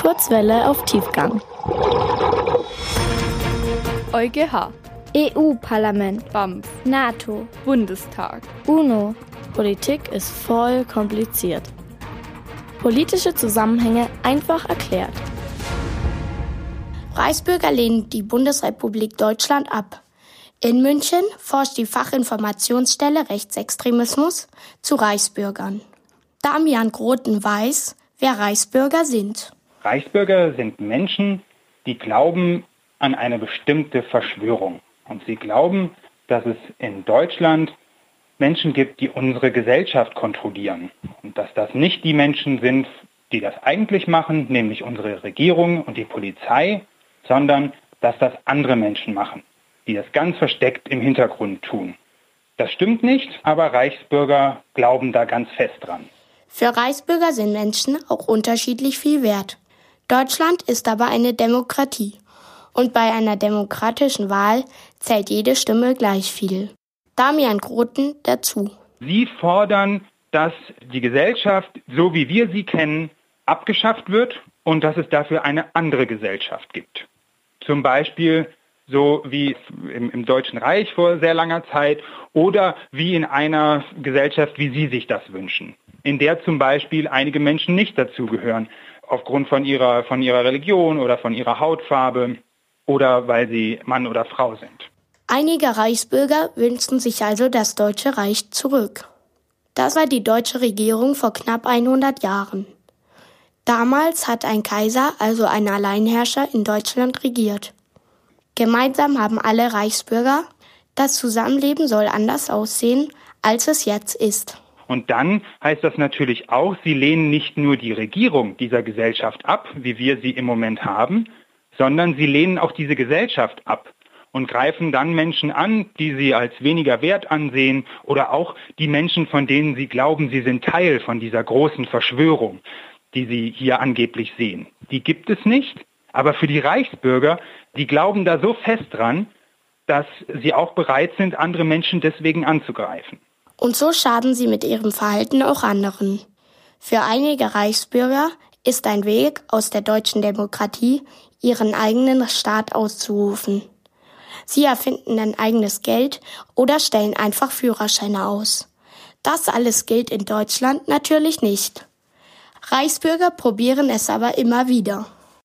Kurzwelle auf Tiefgang. EuGH, EU-Parlament, BAMF, NATO, Bundestag. UNO. Politik ist voll kompliziert. Politische Zusammenhänge einfach erklärt. Reichsbürger lehnen die Bundesrepublik Deutschland ab. In München forscht die Fachinformationsstelle Rechtsextremismus zu Reichsbürgern. Damian Groten weiß, wer Reichsbürger sind. Reichsbürger sind Menschen, die glauben an eine bestimmte Verschwörung. Und sie glauben, dass es in Deutschland Menschen gibt, die unsere Gesellschaft kontrollieren. Und dass das nicht die Menschen sind, die das eigentlich machen, nämlich unsere Regierung und die Polizei, sondern dass das andere Menschen machen, die das ganz versteckt im Hintergrund tun. Das stimmt nicht, aber Reichsbürger glauben da ganz fest dran. Für Reichsbürger sind Menschen auch unterschiedlich viel wert. Deutschland ist aber eine Demokratie. Und bei einer demokratischen Wahl zählt jede Stimme gleich viel. Damian Groten dazu. Sie fordern, dass die Gesellschaft, so wie wir sie kennen, abgeschafft wird und dass es dafür eine andere Gesellschaft gibt. Zum Beispiel so wie im, im, Deutschen Reich vor sehr langer Zeit oder wie in einer Gesellschaft, wie Sie sich das wünschen, in der zum Beispiel einige Menschen nicht dazugehören, aufgrund von ihrer, von ihrer Religion oder von ihrer Hautfarbe oder weil sie Mann oder Frau sind. Einige Reichsbürger wünschen sich also das Deutsche Reich zurück. Das war die deutsche Regierung vor knapp 100 Jahren. Damals hat ein Kaiser, also ein Alleinherrscher, in Deutschland regiert. Gemeinsam haben alle Reichsbürger, das Zusammenleben soll anders aussehen, als es jetzt ist. Und dann heißt das natürlich auch, sie lehnen nicht nur die Regierung dieser Gesellschaft ab, wie wir sie im Moment haben, sondern sie lehnen auch diese Gesellschaft ab und greifen dann Menschen an, die sie als weniger wert ansehen oder auch die Menschen, von denen sie glauben, sie sind Teil von dieser großen Verschwörung die Sie hier angeblich sehen. Die gibt es nicht, aber für die Reichsbürger, die glauben da so fest dran, dass sie auch bereit sind, andere Menschen deswegen anzugreifen. Und so schaden sie mit ihrem Verhalten auch anderen. Für einige Reichsbürger ist ein Weg aus der deutschen Demokratie, ihren eigenen Staat auszurufen. Sie erfinden ein eigenes Geld oder stellen einfach Führerscheine aus. Das alles gilt in Deutschland natürlich nicht. Reichsbürger probieren es aber immer wieder.